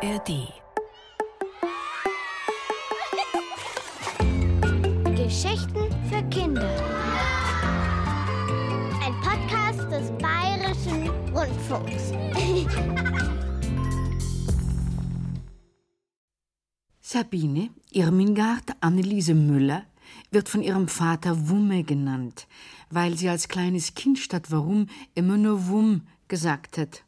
ARD. Geschichten für Kinder. Ein Podcast des Bayerischen Rundfunks. Sabine Irmingard Anneliese Müller wird von ihrem Vater Wumme genannt, weil sie als kleines Kind statt Warum immer nur Wumm gesagt hat.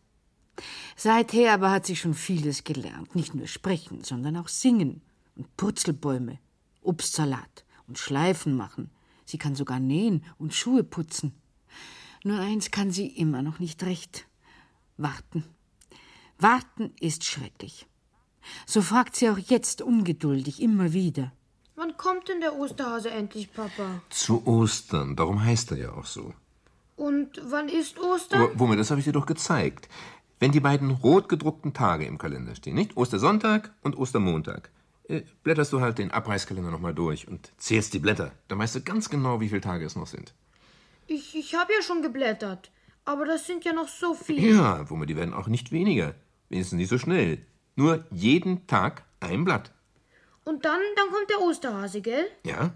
Seither aber hat sie schon vieles gelernt, nicht nur sprechen, sondern auch singen und Purzelbäume, Obstsalat und Schleifen machen. Sie kann sogar nähen und Schuhe putzen. Nur eins kann sie immer noch nicht recht. Warten. Warten ist schrecklich. So fragt sie auch jetzt ungeduldig immer wieder. Wann kommt denn der Osterhase endlich, Papa? Zu Ostern, darum heißt er ja auch so. Und wann ist Ostern? Aber, Wumme, das habe ich dir doch gezeigt. Wenn die beiden rot gedruckten Tage im Kalender stehen, nicht? Ostersonntag und Ostermontag. Äh, blätterst du halt den Abreißkalender nochmal durch und zählst die Blätter. Dann weißt du ganz genau, wie viele Tage es noch sind. Ich, ich habe ja schon geblättert. Aber das sind ja noch so viele. Ja, Wumme, die werden auch nicht weniger. Wenigstens nicht so schnell. Nur jeden Tag ein Blatt. Und dann, dann kommt der Osterhase, gell? Ja,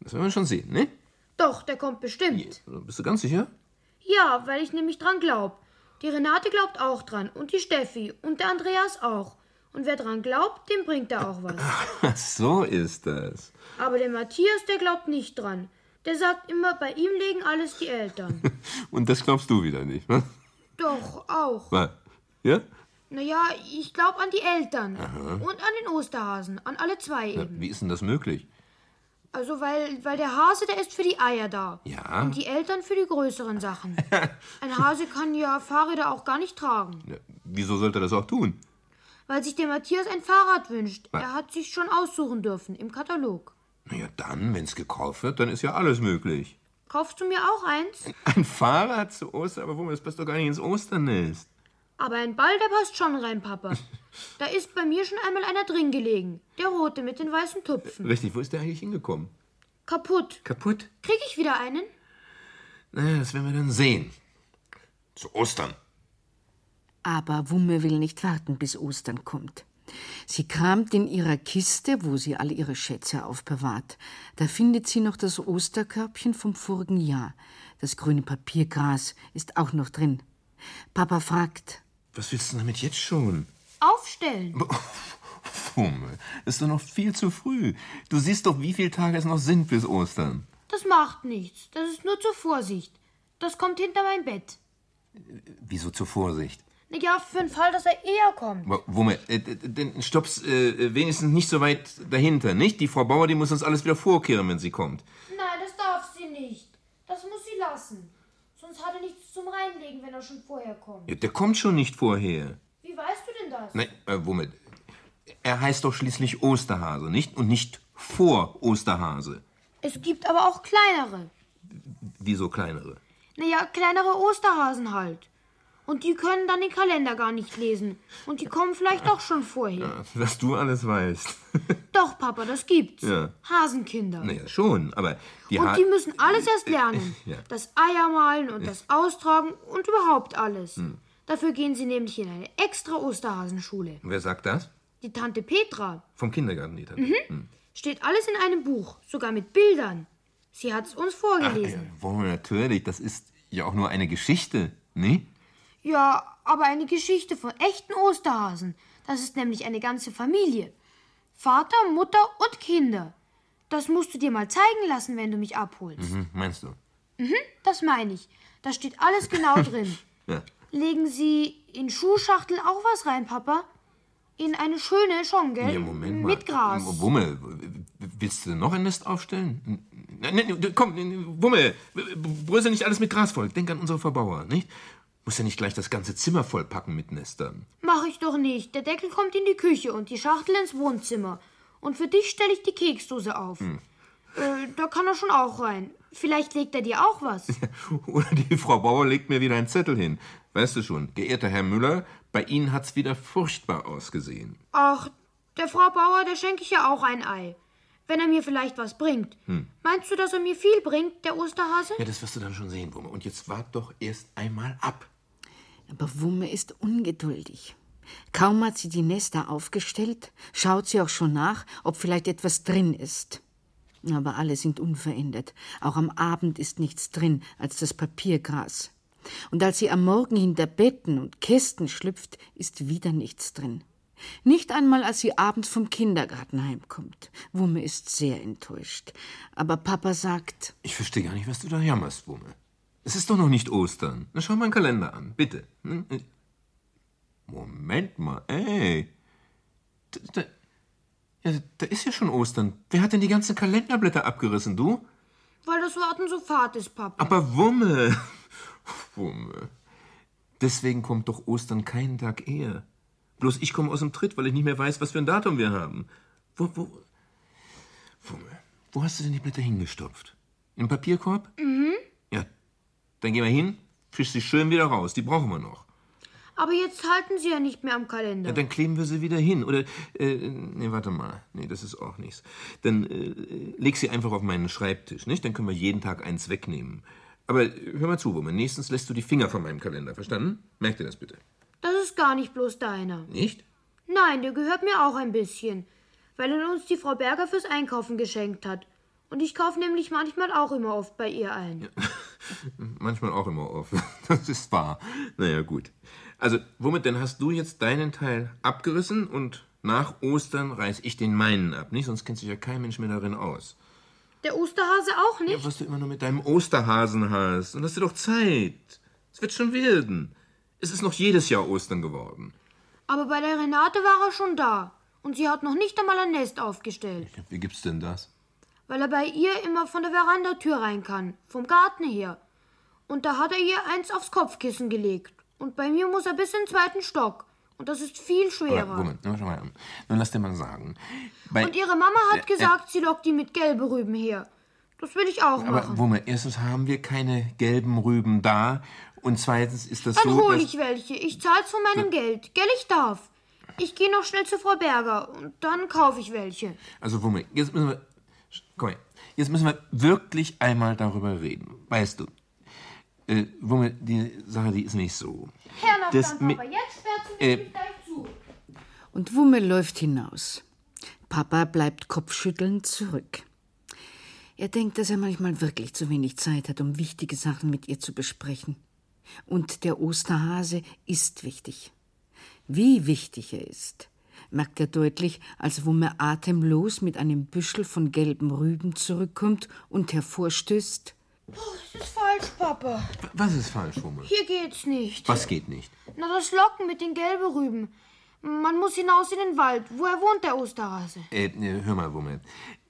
das werden wir schon sehen, ne? Doch, der kommt bestimmt. Bist du ganz sicher? Ja, weil ich nämlich dran glaub. Die Renate glaubt auch dran. Und die Steffi. Und der Andreas auch. Und wer dran glaubt, dem bringt er auch was. Ach, so ist das. Aber der Matthias, der glaubt nicht dran. Der sagt immer, bei ihm legen alles die Eltern. Und das glaubst du wieder nicht, was? Doch, auch. Was? Ja? Naja, ich glaub an die Eltern. Und an den Osterhasen. An alle zwei Na, eben. wie ist denn das möglich? Also, weil, weil der Hase, der ist für die Eier da. Ja. Und die Eltern für die größeren Sachen. Ein Hase kann ja Fahrräder auch gar nicht tragen. Ja, wieso sollte er das auch tun? Weil sich der Matthias ein Fahrrad wünscht. Er hat sich schon aussuchen dürfen im Katalog. Na ja, dann, wenn's gekauft wird, dann ist ja alles möglich. Kaufst du mir auch eins? Ein Fahrrad zu Ostern, aber Wumme, das passt doch gar nicht ins Osternest. Aber ein Ball, der passt schon rein, Papa. Da ist bei mir schon einmal einer drin gelegen. Der rote mit den weißen Tupfen. Richtig, wo ist der eigentlich hingekommen? Kaputt. Kaputt? Krieg ich wieder einen? Na, das werden wir dann sehen. Zu Ostern. Aber Wumme will nicht warten, bis Ostern kommt. Sie kramt in ihrer Kiste, wo sie alle ihre Schätze aufbewahrt. Da findet sie noch das Osterkörbchen vom vorigen Jahr. Das grüne Papiergras ist auch noch drin. Papa fragt, Was willst du damit jetzt schon? Aufstellen. Wumme, ist doch noch viel zu früh. Du siehst doch, wie viele Tage es noch sind bis Ostern. Das macht nichts. Das ist nur zur Vorsicht. Das kommt hinter mein Bett. Wieso zur Vorsicht? Ja, für den Fall, dass er eher kommt. Wumme, äh, stopp's äh, wenigstens nicht so weit dahinter, nicht? Die Frau Bauer, die muss uns alles wieder vorkehren, wenn sie kommt. Nein, das darf sie nicht. Das muss sie lassen. Sonst hat er nichts zum Reinlegen, wenn er schon vorher kommt. Ja, der kommt schon nicht vorher. Wie weißt du denn das? Nein, äh, Wumme, er heißt doch schließlich Osterhase, nicht? Und nicht vor Osterhase. Es gibt aber auch kleinere. Wieso kleinere? Naja, kleinere Osterhasen halt. Und die können dann den Kalender gar nicht lesen. Und die kommen vielleicht doch schon vorher. Was du alles weißt. Doch, Papa, das gibt's. Ja. Hasenkinder. naja, schon, aber die Ha- Und die müssen alles erst lernen. Ja. Das Eiermalen und das Austragen und überhaupt alles. Hm. Dafür gehen sie nämlich in eine extra Osterhasenschule. Wer sagt das? Die Tante Petra. Vom Kindergarten, die Tante. Hm. Steht alles in einem Buch, sogar mit Bildern. Sie hat's uns Ach, vorgelesen. ja, Wumme, natürlich, das ist ja auch nur eine Geschichte, ne? Ja, aber eine Geschichte von echten Osterhasen. Das ist nämlich eine ganze Familie. Vater, Mutter und Kinder. Das musst du dir mal zeigen lassen, wenn du mich abholst. Hm, meinst du? Das meine ich. Da steht alles genau drin. Ja. Legen Sie in Schuhschachteln auch was rein, Papa? In eine schöne schon, gell? Ja, Moment mal. Mit Gras. Wumme, willst du noch ein Nest aufstellen? Nein, nein, komm, Wumme, brösel nicht alles mit Gras voll. Denk an unsere Verbauer, nicht? Muss ja nicht gleich das ganze Zimmer vollpacken mit Nestern. Mach ich doch nicht. Der Deckel kommt in die Küche und die Schachtel ins Wohnzimmer. Und für dich stelle ich die Keksdose auf. Hm. Äh, da kann er schon auch rein. Vielleicht legt er dir auch was. Oder die Frau Bauer legt mir wieder einen Zettel hin. Weißt du schon, geehrter Herr Müller, bei Ihnen hat's wieder furchtbar ausgesehen. Ach, der Frau Bauer, der schenke ich ja auch ein Ei. Wenn er mir vielleicht was bringt. Meinst du, dass er mir viel bringt, der Osterhase? Ja, das wirst du dann schon sehen, Wumme. Und jetzt wart doch erst einmal ab. Aber Wumme ist ungeduldig. Kaum hat sie die Nester aufgestellt, schaut sie auch schon nach, ob vielleicht etwas drin ist. Aber alle sind unverändert. Auch am Abend ist nichts drin als das Papiergras. Und als sie am Morgen hinter Betten und Kästen schlüpft, ist wieder nichts drin. Nicht einmal, als sie abends vom Kindergarten heimkommt. Wumme ist sehr enttäuscht. Aber Papa sagt. Ich verstehe gar nicht, was du da jammerst, Wumme. Es ist doch noch nicht Ostern. Na, schau mal einen Kalender an, bitte. Hm? Moment mal, ey. Da, da, ja, da ist ja schon Ostern. Wer hat denn die ganzen Kalenderblätter abgerissen, du? Weil das Warten so fad ist, Papa. Aber Wumme. Wumme. Deswegen kommt doch Ostern keinen Tag eher. Bloß ich komme aus dem Tritt, weil ich nicht mehr weiß, was für ein Datum wir haben. Wo, wo, Wumme, wo hast du denn die Blätter hingestopft? Im Papierkorb? Mhm. Dann gehen wir hin, fisch sie schön wieder raus. Die brauchen wir noch. Aber jetzt halten sie ja nicht mehr am Kalender. Ja, dann kleben wir sie wieder hin. Oder, äh, nee, warte mal. Nee, das ist auch nichts. Dann äh, leg sie einfach auf meinen Schreibtisch, nicht? Dann können wir jeden Tag eins wegnehmen. Aber hör mal zu, Wumme. Nächstens lässt du die Finger von meinem Kalender, verstanden? Merk dir das bitte. Das ist gar nicht bloß deiner. Nicht? Nein, der gehört mir auch ein bisschen. Weil er uns die Frau Berger fürs Einkaufen geschenkt hat. Und ich kaufe nämlich manchmal auch immer oft bei ihr ein. Ja, manchmal auch immer oft. Das ist wahr. Naja, gut. Also, womit denn hast du jetzt deinen Teil abgerissen und nach Ostern reiß ich den meinen ab, nicht? Sonst kennt sich ja kein Mensch mehr darin aus. Der Osterhase auch nicht? Ja, was du immer nur mit deinem Osterhasen hast. Und hast du doch Zeit. Es wird schon werden. Es ist noch jedes Jahr Ostern geworden. Aber bei der Renate war er schon da. Und sie hat noch nicht einmal ein Nest aufgestellt. Wie gibt's denn das? Weil er bei ihr immer von der Verandatür rein kann. Vom Garten her. Und da hat er ihr eins aufs Kopfkissen gelegt. Und bei mir muss er bis in den zweiten Stock. Und das ist viel schwerer. Aber, Moment, schau mal. Nun lass dir mal sagen. Bei und ihre Mama hat gesagt, äh, sie lockt die mit gelben Rüben her. Das will ich auch aber, machen. Aber Wumme, erstens haben wir keine gelben Rüben da. Und zweitens ist das Dann so. Dann hol ich welche. Ich zahl's von meinem. Geld. Gell, ich darf. Ich gehe noch schnell zu Frau Berger und dann kaufe ich welche. Also, Wumme, jetzt müssen wir. Komm her. Jetzt müssen wir wirklich einmal darüber reden. Weißt du, äh, Wumme, die Sache, die ist nicht so. Herr das Papa, jetzt fährt sie äh, gleich zu. Und Wumme läuft hinaus. Papa bleibt kopfschüttelnd zurück. Er denkt, dass er manchmal wirklich zu wenig Zeit hat, um wichtige Sachen mit ihr zu besprechen. Und der Osterhase ist wichtig. Wie wichtig er ist, merkt er deutlich, als Wumme atemlos mit einem Büschel von gelben Rüben zurückkommt und hervorstößt. Oh, das ist falsch, Papa. Was ist falsch, Wumme? Hier geht's nicht. Was geht nicht? Na, das Locken mit den gelben Rüben. Man muss hinaus in den Wald. Woher wohnt der Osterhase? Äh, hör mal, Wumme.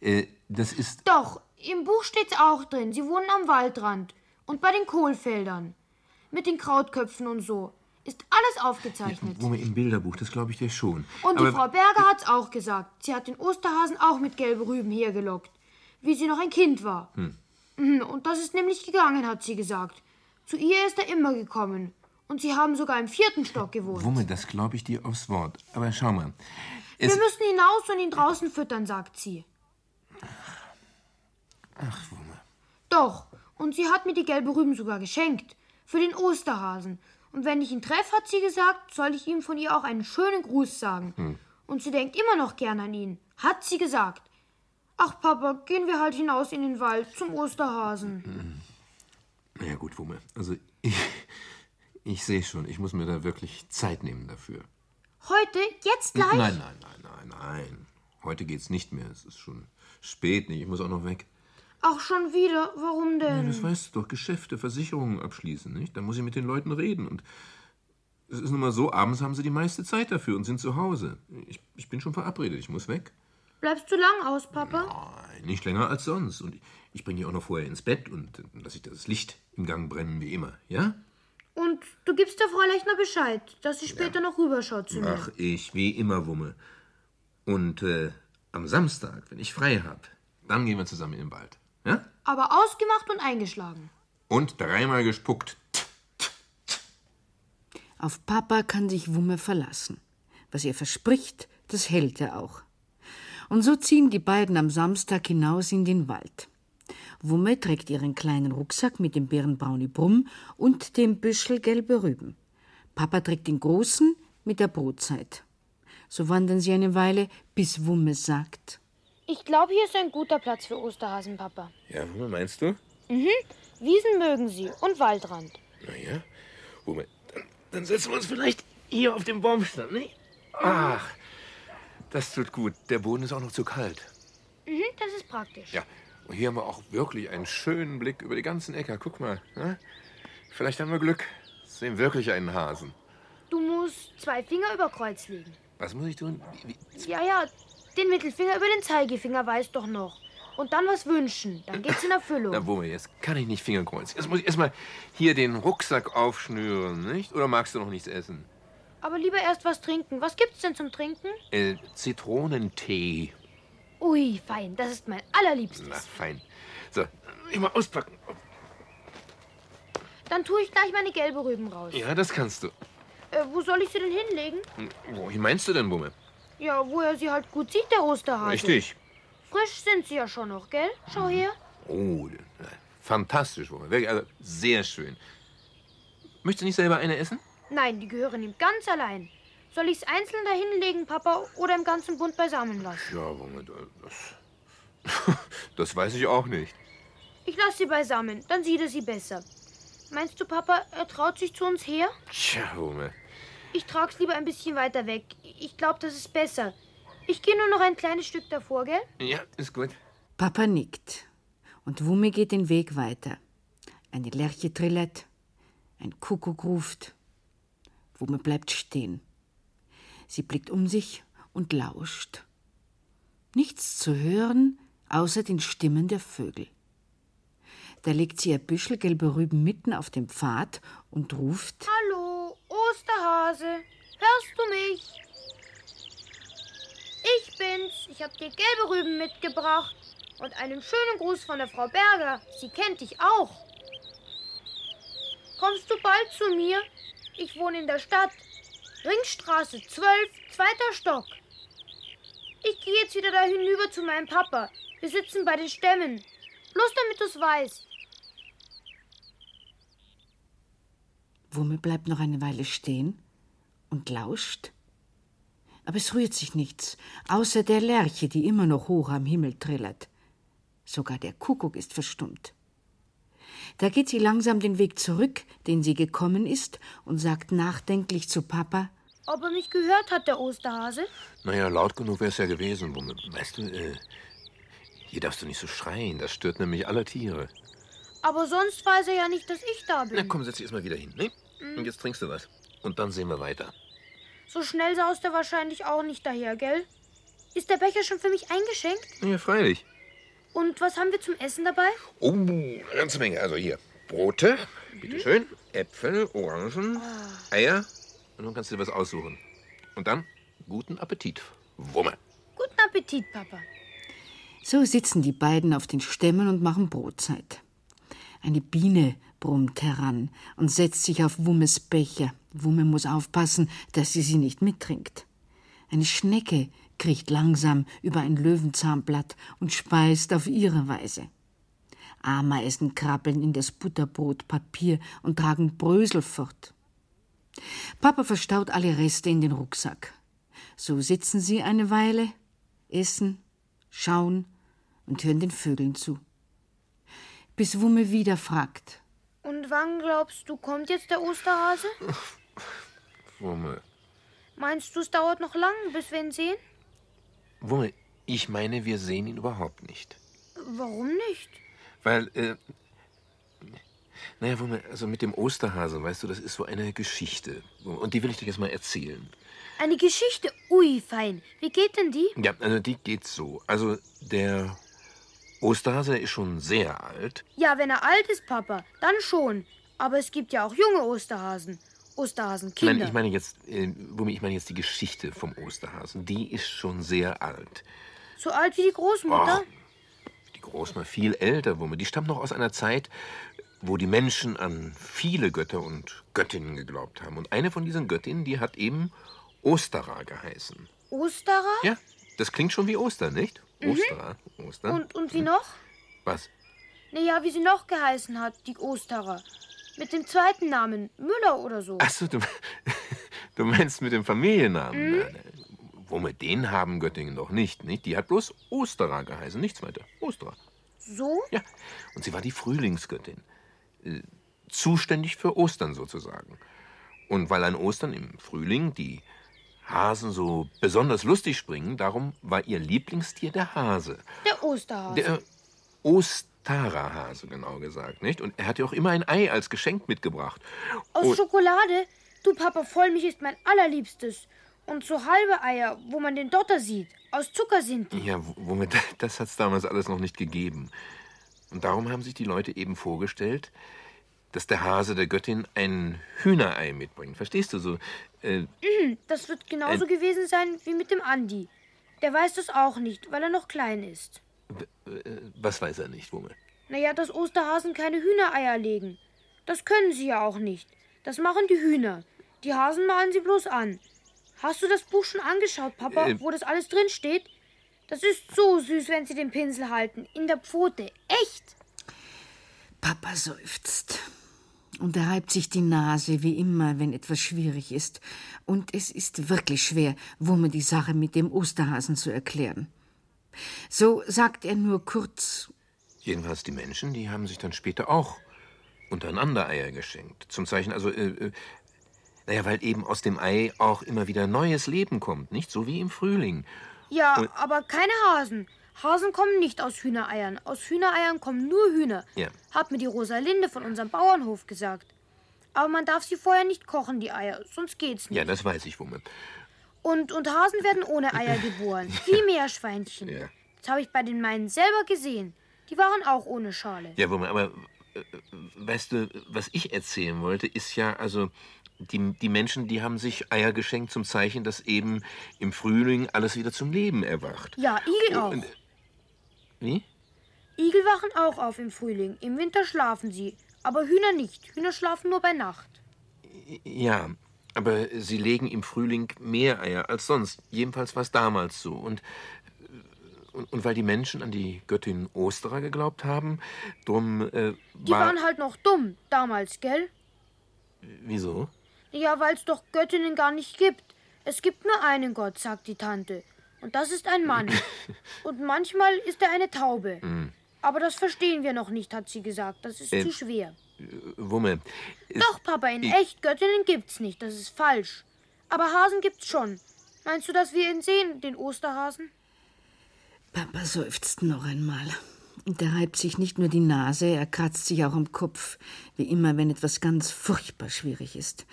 Äh, das ist. Doch, im Buch steht's auch drin. Sie wohnen am Waldrand. Und bei den Kohlfeldern. Mit den Krautköpfen und so. Ist alles aufgezeichnet. Ja, Wumme, im Bilderbuch, das glaube ich dir schon. Und Aber die Frau Berger hat's auch gesagt. Sie hat den Osterhasen auch mit gelben Rüben hergelockt. Wie sie noch ein Kind war. Hm. Mhm, und das ist nämlich gegangen, hat sie gesagt. Zu ihr ist er immer gekommen. Und sie haben sogar im vierten Stock gewohnt. Wumme, das glaube ich dir aufs Wort. Aber schau mal. Wir müssen hinaus und ihn draußen füttern, sagt sie. Ach, Wumme. Doch. Und sie hat mir die gelbe Rüben sogar geschenkt. Für den Osterhasen. Und wenn ich ihn treffe, hat sie gesagt, soll ich ihm von ihr auch einen schönen Gruß sagen. Hm. Und sie denkt immer noch gern an ihn. Hat sie gesagt. Ach, Papa, gehen wir halt hinaus in den Wald zum Osterhasen. Na ja, gut, Wumme. Also, ich, ich sehe schon, ich muss mir da wirklich Zeit nehmen dafür. Heute? Jetzt gleich? Nein, nein, nein, nein, nein. Heute geht's nicht mehr. Es ist schon spät, nicht? Ich muss auch noch weg. Ach, schon wieder? Warum denn? Ja, das weißt du doch. Geschäfte, Versicherungen abschließen, nicht? Da muss ich mit den Leuten reden. Und es ist nun mal so, abends haben sie die meiste Zeit dafür und sind zu Hause. Ich, ich bin schon verabredet, ich muss weg. Bleibst du lang aus, Papa? Nein, nicht länger als sonst. Und ich bringe dich auch noch vorher ins Bett und lasse ich das Licht im Gang brennen, wie immer, ja? Und du gibst der Frau Lechner Bescheid, dass sie später ja. noch rüberschaut zu mir. Ach, ich, wie immer, Wumme. Und äh, am Samstag, wenn ich frei hab, dann gehen wir zusammen in den Wald, ja? Aber ausgemacht und eingeschlagen. Und dreimal gespuckt. Auf Papa kann sich Wumme verlassen. Was er verspricht, das hält er auch. Und so ziehen die beiden am Samstag hinaus in den Wald. Wumme trägt ihren kleinen Rucksack mit dem Bärenbrauni Brumm und dem Büschel gelbe Rüben. Papa trägt den großen mit der Brotzeit. So wandern sie eine Weile, bis Wumme sagt. Ich glaube, hier ist ein guter Platz für Osterhasen, Papa. Ja, meinst du? Wiesen mögen sie und Waldrand. Naja, Wumme, dann, dann setzen wir uns vielleicht hier auf den Baumstamm, nicht? Ach, das tut gut. Der Boden ist auch noch zu kalt. Mhm, das ist praktisch. Ja, und hier haben wir auch wirklich einen schönen Blick über die ganzen Äcker. Guck mal. Ne? Vielleicht haben wir Glück. Sehen wirklich einen Hasen. Du musst zwei Finger über Kreuz legen. Was muss ich tun? Wie, wie, Ja, ja, den Mittelfinger über den Zeigefinger weiß doch noch. Und dann was wünschen. Dann geht's in Erfüllung. na, Wumme, jetzt kann ich nicht Fingerkreuz. Jetzt muss ich erstmal hier den Rucksack aufschnüren, nicht? Oder magst du noch nichts essen? Aber lieber erst was trinken. Was gibt's denn zum Trinken? Äh, Zitronentee. Ui, fein. Das ist mein allerliebstes. Na, fein. So, ich mal auspacken. Dann tue ich gleich meine gelbe Rüben raus. Ja, das kannst du. Äh, wo soll ich sie denn hinlegen? Wohin meinst du denn, Wumme? Ja, wo er sie halt gut sieht, der Osterhase. Richtig. Frisch sind sie ja schon noch, gell? Schau her. Oh, äh, fantastisch, Wumme. Wirklich, also sehr schön. Möchtest du nicht selber eine essen? Nein, die gehören ihm ganz allein. Soll ich's einzeln da hinlegen, Papa, oder im ganzen Bund beisammen lassen? Ja, Wumme, das. Das weiß ich auch nicht. Ich lasse sie beisammen, dann sieht er sie besser. Meinst du, Papa, er traut sich zu uns her? Tja, Wumme. Ich trag's lieber ein bisschen weiter weg. Ich glaube, das ist besser. Ich gehe nur noch ein kleines Stück davor, gell? Ja, ist gut. Papa nickt und Wumme geht den Weg weiter. Eine Lerche trillet, ein Kuckuck ruft. Wumme bleibt stehen. Sie blickt um sich und lauscht. Nichts zu hören, außer den Stimmen der Vögel. Da legt sie ihr Büschel gelbe Rüben mitten auf den Pfad und ruft: Hallo, Osterhase. Hörst du mich? Ich bin's. Ich hab dir gelbe Rüben mitgebracht. Und einen schönen Gruß von der Frau Berger. Sie kennt dich auch. Kommst du bald zu mir? Ich wohne in der Stadt. Ringstraße 12, zweiter Stock. Ich gehe jetzt wieder da hinüber zu meinem Papa. Wir sitzen bei den Stämmen. Bloß damit du's weißt. Wumme bleibt noch eine Weile stehen und lauscht. Aber es rührt sich nichts, außer der Lerche, die immer noch hoch am Himmel trillert. Sogar der Kuckuck ist verstummt. Da geht sie langsam den Weg zurück, den sie gekommen ist, und sagt nachdenklich zu Papa: Ob er mich gehört hat, der Osterhase? Naja, laut genug wäre es ja gewesen, Wumme. Weißt du, äh, hier darfst du nicht so schreien. Das stört nämlich alle Tiere. Aber sonst weiß er ja nicht, dass ich da Na bin. komm, setz dich erstmal wieder hin, ne? Und jetzt trinkst du was. Und dann sehen wir weiter. So schnell saust er wahrscheinlich auch nicht daher, gell? Ist der Becher schon für mich eingeschenkt? Ja, freilich. Und was haben wir zum Essen dabei? Oh, eine ganze Menge. Also hier, Brote, bitteschön, Äpfel, Orangen, Eier. Und nun kannst du dir was aussuchen. Und dann guten Appetit. Wumme. Guten Appetit, Papa. So sitzen die beiden auf den Stämmen und machen Brotzeit. Eine Biene brummt heran und setzt sich auf Wummes Becher. Wumme muss aufpassen, dass sie sie nicht mittrinkt. Eine Schnecke kriecht langsam über ein Löwenzahnblatt und speist auf ihre Weise. Ameisen krabbeln in das Butterbrot Papier und tragen Brösel fort. Papa verstaut alle Reste in den Rucksack. So sitzen sie eine Weile, essen, schauen und hören den Vögeln zu. Bis Wumme wieder fragt. Und wann glaubst du, kommt jetzt der Osterhase? Wumme. Meinst du, es dauert noch lang, bis wir ihn sehen? Wumme, ich meine, wir sehen ihn überhaupt nicht. Warum nicht? Weil, äh. Naja, Wumme, also mit dem Osterhase, weißt du, das ist so eine Geschichte. Und die will ich dir jetzt mal erzählen. Eine Geschichte? Ui, fein. Wie geht denn die? Ja, also die geht so. Also der Osterhase ist schon sehr alt. Ja, wenn er alt ist, Papa, dann schon. Aber es gibt ja auch junge Osterhasen. Osterhasenkinder. Nein, ich meine jetzt, äh, ich meine jetzt die Geschichte vom Osterhasen. Die ist schon sehr alt. So alt wie die Großmutter? Die Großmutter viel älter, Wumme. Die stammt noch aus einer Zeit, wo die Menschen an viele Götter und Göttinnen geglaubt haben. Und eine von diesen Göttinnen, die hat eben Ostera geheißen. Osterer? Ja, das klingt schon wie Ostern, nicht? Ostera, Ostern. Und, und wie noch? Was? Naja, wie sie noch geheißen hat, die Osterer. Mit dem zweiten Namen, Müller oder so. Achso, du, Du meinst mit dem Familiennamen? Mhm. Womit den haben Göttingen doch nicht, nicht? Die hat bloß Osterer geheißen, nichts weiter. Osterer. So? Ja, und sie war die Frühlingsgöttin. Äh, zuständig für Ostern sozusagen. Und weil an Ostern im Frühling die Hasen so besonders lustig springen, darum war ihr Lieblingstier der Hase. Der Osterhase. Der äh, Ostererhase, genau gesagt, nicht? Und er hat ja auch immer ein Ei als Geschenk mitgebracht. Aus Und Schokolade? Du, Papa, Vollmilch ist mein allerliebstes. Und so halbe Eier, wo man den Dotter sieht. Aus Zucker sind die. Ja, womit, das hat's damals alles noch nicht gegeben. Und darum haben sich die Leute eben vorgestellt, dass der Hase der Göttin ein Hühnerei mitbringt. Verstehst du so? Äh, mhm, das wird genauso äh, gewesen sein wie mit dem Andi. Der weiß das auch nicht, weil er noch klein ist. Was weiß er nicht, Wummel? Naja, dass Osterhasen keine Hühnereier legen. Das können sie ja auch nicht. Das machen die Hühner. Die Hasen malen sie bloß an. Hast du das Buch schon angeschaut, Papa, äh, wo das alles drin steht? Das ist so süß, wenn sie den Pinsel halten. In der Pfote. Echt. Papa seufzt und er reibt sich die Nase wie immer, wenn etwas schwierig ist. Und es ist wirklich schwer, Wumme die Sache mit dem Osterhasen zu erklären. So sagt er nur kurz. Jedenfalls die Menschen, die haben sich dann später auch untereinander Eier geschenkt. Zum Zeichen, also, äh, äh, naja, weil eben aus dem Ei auch immer wieder neues Leben kommt, nicht? So wie im Frühling. Ja, Und aber keine Hasen. Hasen kommen nicht aus Hühnereiern. Aus Hühnereiern kommen nur Hühner. Ja. Hat mir die Rosalinde von unserem Bauernhof gesagt. Aber man darf sie vorher nicht kochen, die Eier, sonst geht's nicht. Ja, das weiß ich, Wumme. Und, und Hasen werden ohne Eier geboren, wie Meerschweinchen. Ja. Das habe ich bei den meinen selber gesehen. Die waren auch ohne Schale. Ja, Wumme, aber äh, weißt du, was ich erzählen wollte, ist ja, also, die, die Menschen, die haben sich Eier geschenkt zum Zeichen, dass eben im Frühling alles wieder zum Leben erwacht. Ja, Igel auch. Und, wie? Igel wachen auch auf im Frühling. Im Winter schlafen sie. Aber Hühner nicht. Hühner schlafen nur bei Nacht. Ja, aber sie legen im Frühling mehr Eier als sonst. Jedenfalls war es damals so. Und, und, und, weil die Menschen an die Göttin Osterer geglaubt haben, drum äh, war... Die waren halt noch dumm damals, gell? Wieso? Ja, weil es doch Göttinnen gar nicht gibt. Es gibt nur einen Gott, sagt die Tante. Und das ist ein Mann. Und manchmal ist er eine Taube. Mhm. Aber das verstehen wir noch nicht, hat sie gesagt. Das ist äh, zu schwer. Wumme. Doch, Papa, in echt Göttinnen gibt's nicht. Das ist falsch. Aber Hasen gibt's schon. Meinst du, dass wir ihn sehen, den Osterhasen? Papa seufzt noch einmal. Und er reibt sich nicht nur die Nase, er kratzt sich auch am Kopf, wie immer, wenn etwas ganz furchtbar schwierig ist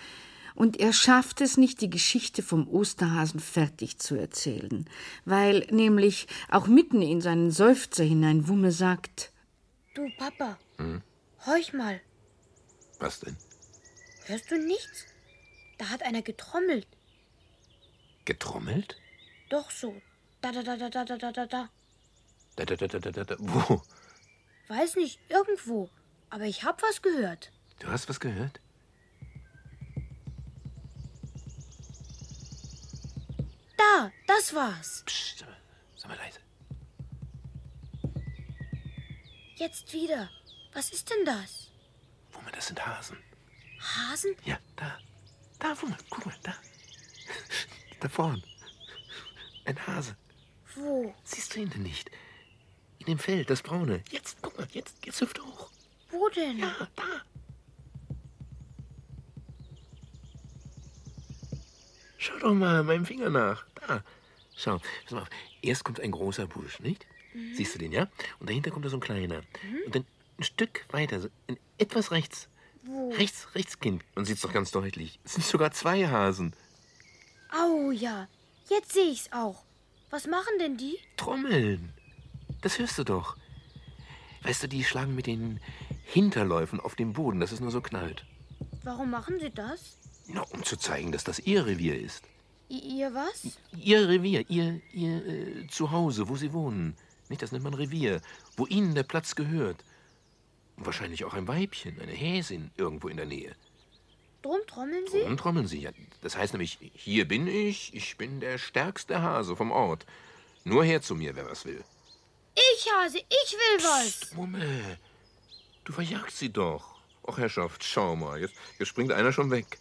und er schafft es nicht, die Geschichte vom Osterhasen fertig zu erzählen, weil nämlich auch mitten in seinen Seufzer hinein Wumme sagt: Du, Papa, hm? horch mal. Was denn? Hörst du nichts? Da hat einer getrommelt. Getrommelt? Doch so. Da, da, da, da, da, da, da, da. Da, da, da, da, da, da, wo? Weiß nicht, irgendwo. Aber ich hab was gehört. Du hast was gehört? Da, das war's. Psst, sag mal leise. Jetzt wieder. Was ist denn das? Wumme, das sind Hasen. Hasen? Ja, da. Da, Wumme, guck mal, da. Da vorn. Ein Hase. Wo? Siehst du ihn denn nicht? In dem Feld, das braune. Jetzt, guck mal, jetzt, jetzt hüpft hoch. Wo denn? Ja, da. Schau doch mal meinem Finger nach. Da. Schau. Pass mal auf. Erst kommt ein großer Busch, nicht? Mhm. Siehst du den, ja? Und dahinter kommt da so ein kleiner. Mhm. Und dann ein Stück weiter, etwas rechts. Wo? Rechts, rechts, Kind. Man sieht es doch ganz deutlich. Es sind sogar zwei Hasen. Au ja. Jetzt sehe ich's auch. Was machen denn die? Trommeln. Das hörst du doch. Weißt du, die schlagen mit den Hinterläufen auf dem Boden, dass es nur so knallt. Warum machen sie das? Na, um zu zeigen, dass das Ihr Revier ist. I ihr was? Ihr Revier, Ihr, ihr äh, Zuhause, wo Sie wohnen. Nicht, das nennt man Revier, wo Ihnen der Platz gehört. Wahrscheinlich auch ein Weibchen, eine Häsin, irgendwo in der Nähe. Drum trommeln Sie? Drum trommeln Sie, ja. Das heißt nämlich, hier bin ich, ich bin der stärkste Hase vom Ort. Nur her zu mir, wer was will. Ich, Hase, ich will was. Psst, Mumme, du verjagst sie doch. Och, Herrschaft, schau mal, jetzt, jetzt springt einer schon weg.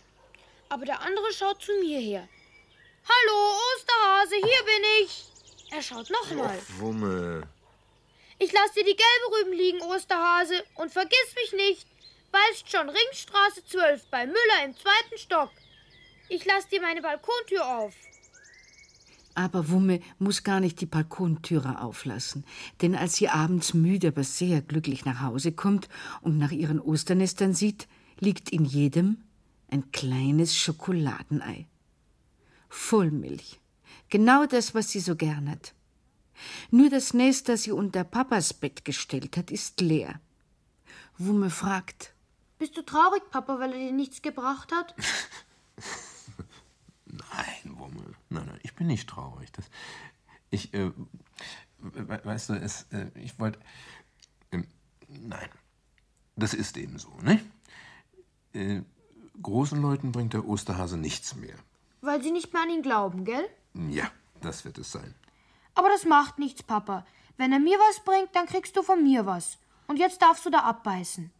aber der andere schaut zu mir her. Hallo, Osterhase, hier bin ich. Er schaut nochmal. Wumme. Ich lass dir die gelbe Rüben liegen, Osterhase, und vergiss mich nicht. Weißt schon, Ringstraße 12 bei Müller im zweiten Stock. Ich lass dir meine Balkontür auf. Aber Wumme muss gar nicht die Balkontüre auflassen, denn als sie abends müde, aber sehr glücklich nach Hause kommt und nach ihren Osternestern sieht, liegt in jedem ein kleines Schokoladenei. Vollmilch. Genau das, was sie so gern hat. Nur das Nest, das sie unter Papas Bett gestellt hat, ist leer. Wumme fragt, Bist du traurig, Papa, weil er dir nichts gebracht hat? Nein, Wumme. Nein, nein, ich bin nicht traurig. Das, ich, äh, we weißt du, es, äh, ich wollte. Ähm, nein, das ist eben so, ne? Äh, großen Leuten bringt der Osterhase nichts mehr. Weil sie nicht mehr an ihn glauben, gell? Ja, das wird es sein. Aber das macht nichts, Papa. Wenn er mir was bringt, dann kriegst du von mir was. Und jetzt darfst du da abbeißen.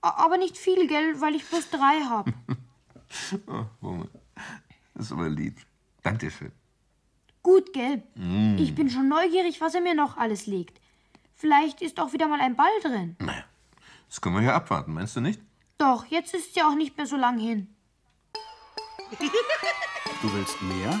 Aber nicht viel, gell, weil ich bloß drei hab. Oh, Wumme. Das ist aber lieb. Dankeschön. Gut, gell? Ich bin schon neugierig, was er mir noch alles legt. Vielleicht ist auch wieder mal ein Ball drin. Naja, das können wir ja abwarten, meinst du nicht? Doch, jetzt ist ja auch nicht mehr so lang hin. Du willst mehr?